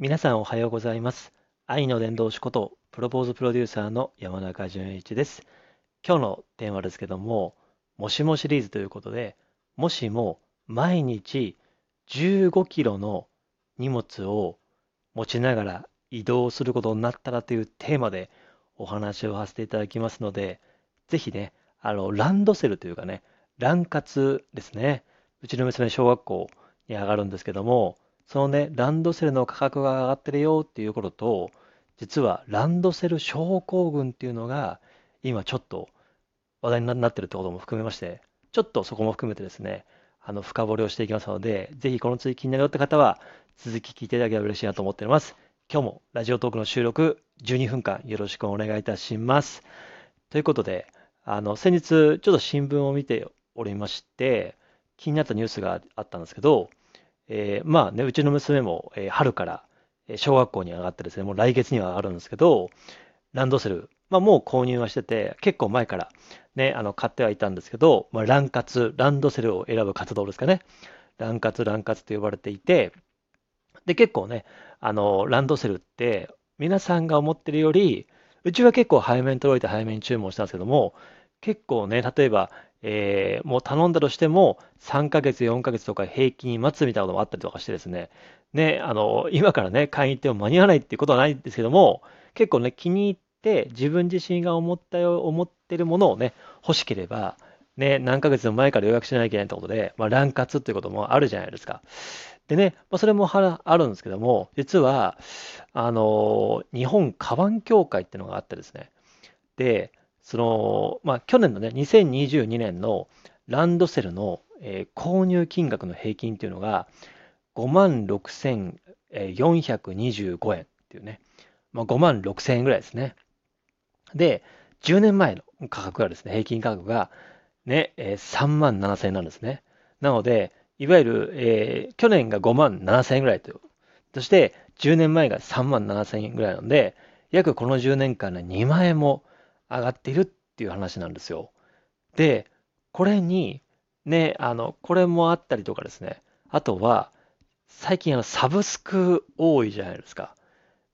皆さんおはようございます。愛の伝道師こと、プロポーズプロデューサーの山中淳一です。今日のテーマですけども、もしもシリーズということで、もしも毎日15キロの荷物を持ちながら移動することになったらというテーマでお話をさせていただきますので、ぜひね、あの、ランドセルというかね、ラン活ですね。うちの娘、小学校に上がるんですけども、そのね、ランドセルの価格が上がってるよっていうことと、実はランドセル症候群っていうのが、今ちょっと話題になってるってことも含めまして、ちょっとそこも含めてですね、あの、深掘りをしていきますので、ぜひこの追記になるよって方は、続き聞いていただければ嬉しいなと思っております。今日もラジオトークの収録12分間よろしくお願いいたします。ということで、あの、先日ちょっと新聞を見ておりまして、気になったニュースがあったんですけど、えーまあね、うちの娘も、えー春から小学校に上がってですね、もう来月には上がるんですけど、ランドセル、まあもう購入はしてて、結構前からね、あの、買ってはいたんですけど、まあラン活、ランドセルを選ぶ活動ですかね。ラン活、ラン活と呼ばれていて、で、結構ね、あの、ランドセルって、皆さんが思ってるより、うちは結構早めに届いて早めに注文したんですけども、結構ね、例えば、えーもう頼んだとしても、3ヶ月、4ヶ月とか平均待つみたいなこともあったりとかしてですね、ね、あの、今からね、買いに行っても間に合わないっていうことはないんですけども、結構ね、気に入って、自分自身が思ったよ、思ってるものをね、欲しければ、ね、何ヶ月も前から予約しなきゃいけないってことで、まあ、乱活っていうこともあるじゃないですか。でね、まあ、それもはあるんですけども、実は、あの、日本カバン協会っていうのがあってですね、で、その、まあ、去年のね、2022年のランドセルの、えー購入金額の平均っていうのが、5万6425円っていうね、まあ、5万6000円ぐらいですね。で、10年前の価格がですね、平均価格がね、えー3万7000円なんですね。なので、いわゆる、えー去年が5万7000円ぐらいという。そして、10年前が3万7000円ぐらいなので、約この10年間で2万円も上がっているっていう話なんですよ。で、これに、ね、あの、これもあったりとかですね。あとは、最近あの、サブスク多いじゃないですか。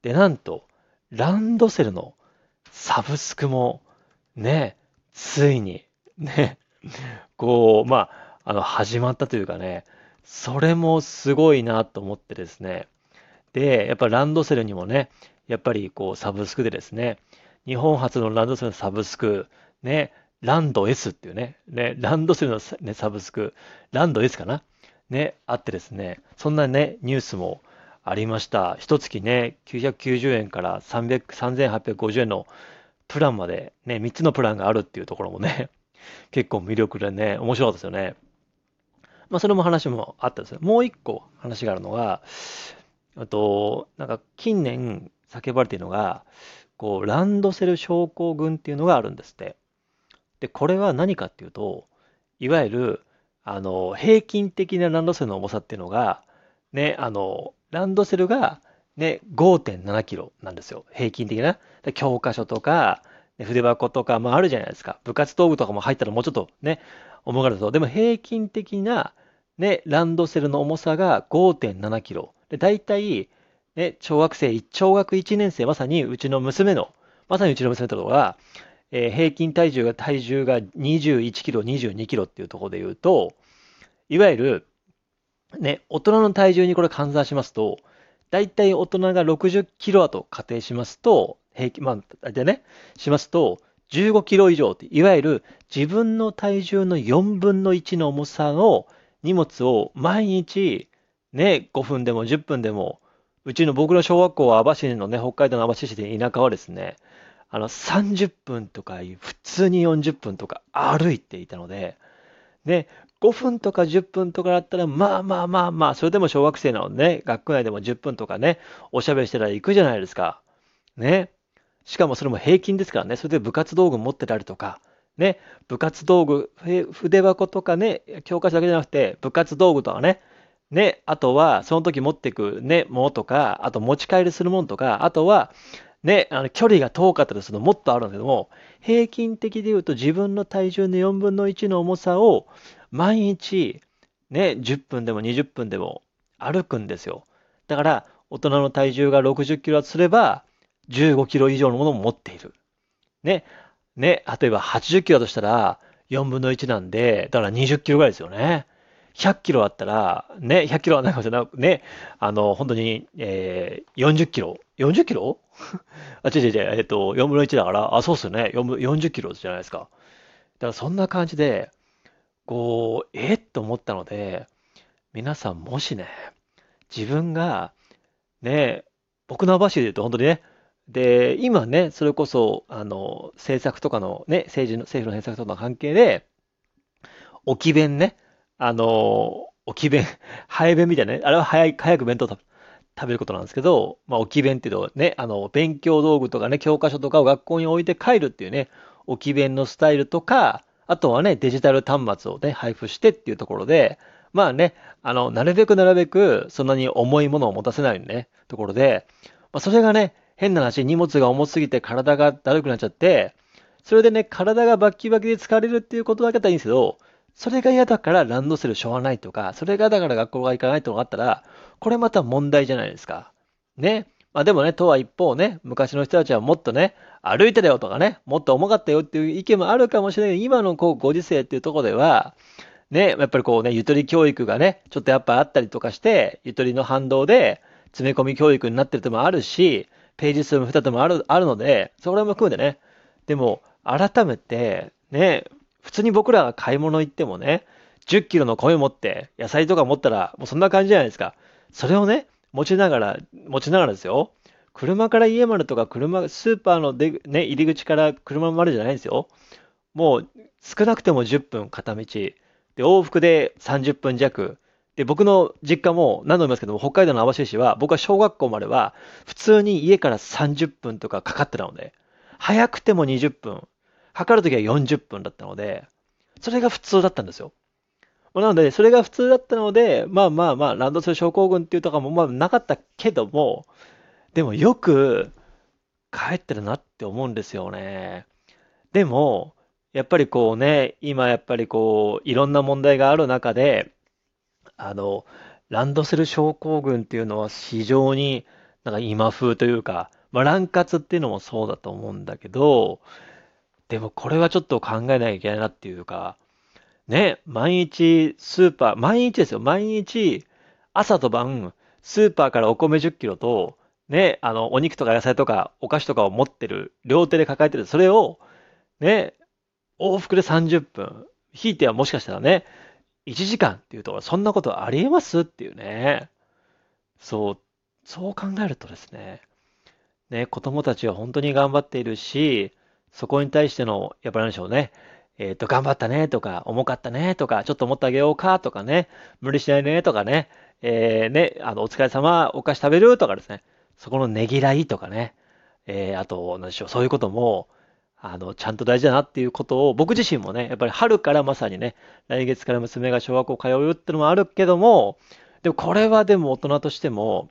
で、なんと、ランドセルのサブスクも、ね、ついに、ね、こう、まあ、あの、始まったというかね、それもすごいなと思ってですね。で、やっぱランドセルにもね、やっぱりこう、サブスクでですね、日本初のランドセルのサブスク、ね、ランド S っていうね、ね、ランドセルのさ、ね、サブスク、ランド S かなね、あってですね、そんなね、ニュースもありました。一月ね、990円から3850円のプランまで、ね、3つのプランがあるっていうところもね、結構魅力でね、面白かったですよね。まあ、それも話もあったんですよ。もう一個話があるのが、あと、なんか近年叫ばれているのが、こう、ランドセル症候群っていうのがあるんですって。で、これは何かっていうと、いわゆる、あの、平均的なランドセルの重さっていうのが、ね、あの、ランドセルが、ね、5.7キロなんですよ。平均的な。教科書とか、ね筆箱とか、まああるじゃないですか。部活道具とかも入ったらもうちょっとね、重がると。でも平均的な、ね、ランドセルの重さが5.7キロ。で、大体、ね、小学生、小学1年生、まさにうちの娘の、まさにうちの娘とかが、えー平均体重が、体重が21キロ、22キロっていうところで言うと、いわゆる、ね、大人の体重にこれ換算しますと、大体大人が60キロだと仮定しますと、平均、まあ、でね、しますと、15キロ以上って、いわゆる自分の体重の4分の1の重さの荷物を毎日、ね、5分でも10分でも、うちの僕の小学校は網走のね、北海道の網走市で田舎はですね、あの、30分とか、普通に40分とか歩いていたので、で、5分とか10分とかだったら、まあまあまあまあ、それでも小学生なのね、学区内でも10分とかね、おしゃべりしてたら行くじゃないですか。ね。しかもそれも平均ですからね、それで部活道具持ってたりとか、ね、部活道具、筆箱とかね、教科書だけじゃなくて、部活道具とかね、ね、あとは、その時持っていくね、ものとか、あと持ち帰りするものとか、あとは、ね、あの距離が遠かったりするのもっとあるんだけども、平均的で言うと自分の体重の4分の1の重さを毎日、ね、10分でも20分でも歩くんですよ。だから、大人の体重が60キロだとすれば、15キロ以上のものを持っている。ね。ね。例えば80キロだとしたら、4分の1なんで、だから20キロぐらいですよね。100キロあったら、ね、100キロはないかもしれない。ね、あの、本当に、えー、40キロ ?40 キロ？あ、違う違う違う、えっと、4分の1だから、あ、そうっすよね。40キロじゃないですか。だからそんな感じで、こう、えっと思ったので、皆さんもしね、自分が、ね、僕の網走で言うと本当にね、で、今ね、それこそ、あの、政策とかのね、政治の、政府の政策との関係で、置き弁ね、あの、置き弁、早弁みたいなね、あれは早い、早く弁当食べることなんですけど、まあ、置き弁っていうのはね、あの、勉強道具とかね、教科書とかを学校に置いて帰るっていうね、置き弁のスタイルとか、あとはね、デジタル端末をね、配布してっていうところで、まあね、あの、なるべくなるべく、そんなに重いものを持たせないね、ところで、まあ、それがね、変な話、荷物が重すぎて体がだるくなっちゃって、それでね、体がバッキバキで疲れるっていうことだけだったらいいんですけど、それが嫌だからランドセルしょうがないとか、それがだから学校が行かないとかあったら、これまた問題じゃないですか。ね。まあでもね、とは一方ね、昔の人たちはもっとね、歩いてたよとかね、もっと重かったよっていう意見もあるかもしれない、今のこうご時世っていうとこでは、ね、やっぱりこうね、ゆとり教育がね、ちょっとやっぱあったりとかして、ゆとりの反動で詰め込み教育になってるともあるし、ページ数も2つもあるあるので、それも含めてね、でも、改めて、ね、普通に僕らが買い物行ってもね、10キロの米持って、野菜とか持ったら、もうそんな感じじゃないですか。それをね、持ちながら、持ちながらですよ。車から家までとか、車、スーパーので、ね、入り口から車までじゃないんですよ。もう、少なくても10分片道。で、往復で30分弱。で、僕の実家も何度も言いますけども、北海道の網走市は、僕は小学校までは、普通に家から30分とかかかってたので、早くても20分、測るときは40分だったので、それが普通だったんですよ。なので、それが普通だったので、まあまあまあ、ランドセル症候群っていうとかもまあなかったけども、でもよく帰ってるなって思うんですよね。でも、やっぱりこうね、今やっぱりこう、いろんな問題がある中で、あの、ランドセル症候群っていうのは非常になんか今風というか、まあ、乱活っていうのもそうだと思うんだけど、でもこれはちょっと考えなきゃいけないなっていうか、ね、毎日スーパー、毎日ですよ、毎日朝と晩、スーパーからお米10キロと、ね、あの、お肉とか野菜とかお菓子とかを持ってる、両手で抱えてる、それを、ね、往復で30分、ひいてはもしかしたらね、1時間っていうと、そんなことありえますっていうね。そう、そう考えるとですね、ね、子供たちは本当に頑張っているし、そこに対しての、やっぱり何でしょうね。えっ、ー、と、頑張ったねとか、重かったねとか、ちょっと持ってあげようかとかね、無理しないねとかね、えー、ね、あの、お疲れ様、お菓子食べるとかですね、そこのねぎらいとかね、えー、あと、何でしょう、そういうことも、あの、ちゃんと大事だなっていうことを、僕自身もね、やっぱり春からまさにね、来月から娘が小学校通うってのもあるけども、でもこれはでも大人としても、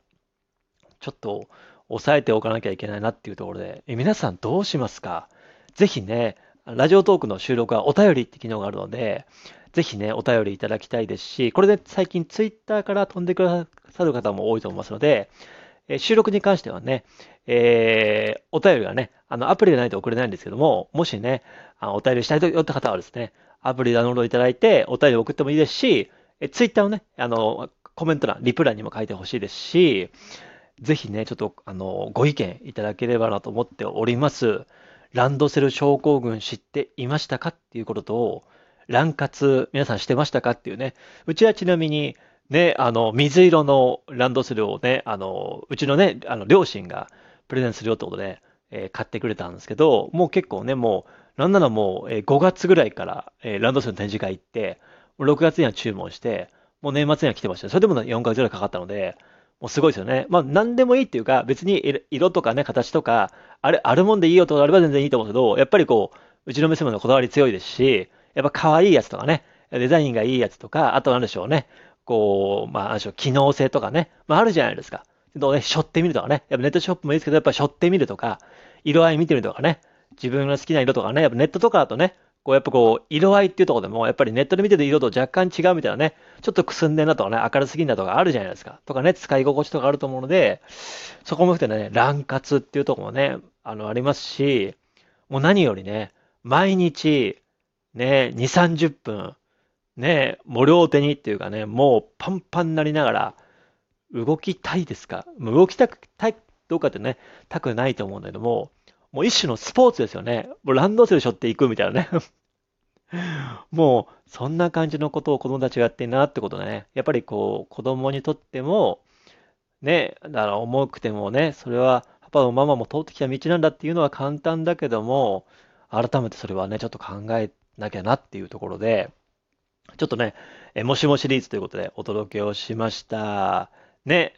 ちょっと抑えておかなきゃいけないなっていうところで、え皆さんどうしますか？ぜひね、ラジオトークの収録はお便りって機能があるので、ぜひね、お便りいただきたいですし、これで最近ツイッターから飛んでくださる方も多いと思いますので、え収録に関してはね、えー、お便りがね、あの、アプリでないと送れないんですけども、もしね、あのお便りしたいとよって方はですね、アプリダウンロードいただいて、お便り送ってもいいですし、えツイッターをね、あの、コメント欄、リプ欄にも書いてほしいですし、ぜひね、ちょっと、あの、ご意見いただければなと思っております。ランドセル症候群知っていましたかっていうことと、乱活皆さんしてましたかっていうね。うちはちなみに、ね、あの、水色のランドセルをね、あの、うちのね、あの、両親がプレゼンするよってことで、えー、買ってくれたんですけど、もう結構ね、もう、なんならもう、えー、5月ぐらいから、えー、ランドセルの展示会行って、6月には注文して、もう年末には来てました。それでも4ヶ月ぐらいかかったので、もうすごいですよね。まあ、何でもいいっていうか、別に色とかね、形とか、あれ、あるもんでいいよとかあれば全然いいと思うけど、やっぱりこう、うちの娘のこだわり強いですし、やっぱ可愛いやつとかね、デザインがいいやつとか、あとなんでしょうね、こう、まあ、なんでしょう、機能性とかね、まあ、あるじゃないですか。どうね、しょってみるとかね、やっぱネットショップもいいですけど、やっぱしょってみるとか、色合い見てみるとかね、自分の好きな色とかね、やっぱネットとかだとね、こうやっぱこう、色合いっていうところでも、やっぱりネットで見てる色と若干違うみたいなね、ちょっとくすんでんなとかね、明るすぎんなとかあるじゃないですか。とかね、使い心地とかあると思うので、そこも含めてね、乱活っていうところもね、あの、ありますし、もう何よりね、毎日、ね、2、30分、ね、も両手にっていうかね、もうパンパンになりながら、動きたいですか？動きたく、たい、どうかってね、たくないと思うんだけども、もう一種のスポーツですよね。もうランドセル背負っていくみたいなね。もう、そんな感じのことを子供たちがやってんなってことね。やっぱりこう、子供にとっても、ね、だから重くてもね、それはパパもママも通ってきた道なんだっていうのは簡単だけども、改めてそれはね、ちょっと考えなきゃなっていうところで、ちょっとね、えもしもシリーズということでお届けをしました。ね、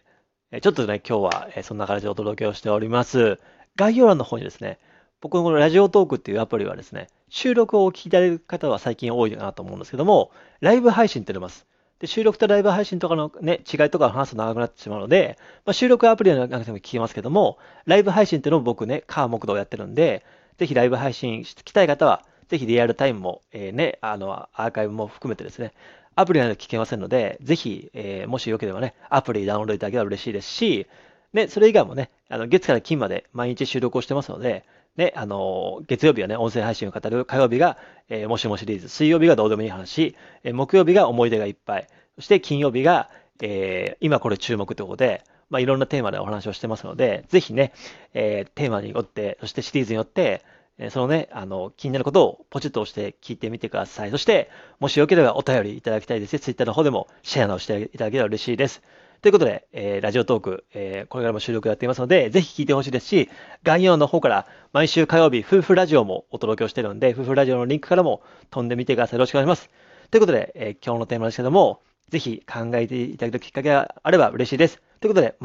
ちょっとね、今日はそんな感じでお届けをしております。概要欄の方にですね、僕のこのラジオトークっていうアプリはですね、収録をお聞きいただく方は最近多いかなと思うんですけども、ライブ配信って出ます。で、収録とライブ配信とかのね、違いとか話すと長くなってしまうので、まあ、収録アプリでなくても聞きますけども、ライブ配信っていうのを僕ね、カー木道やってるんで、ぜひライブ配信してきたい方は、ぜひリアルタイムも、えー、ね、あの、アーカイブも含めてですね、アプリなど聞けませんので、ぜひ、えー、もしよければね、アプリダウンロードいただければ嬉しいですし、ね、それ以外もね、あの月から金まで毎日収録をしてますので、ね、あの、月曜日はね、音声配信を語る、火曜日が、えー、もしもシリーズ、水曜日がどうでもいい話、えー、木曜日が思い出がいっぱい、そして金曜日が、えー、今これ注目ということで、まあ、いろんなテーマでお話をしてますので、ぜひね、えー、テーマによって、そしてシリーズによって、えそのね、あの、気になることをポチッと押して聞いてみてください。そして、もしよければお便りいただきたいですね。Twitter の方でもシェアをしていただければ嬉しいです。ということで、えー、ラジオトーク、えー、これからも収録やっていますので、ぜひ聞いてほしいですし、概要の方から毎週火曜日、夫婦ラジオもお届けをしているので、夫婦ラジオのリンクからも飛んでみてください。よろしくお願いします。ということで、えー、今日のテーマですけども、ぜひ考えていただくきっかけがあれば嬉しいです。ということで、ま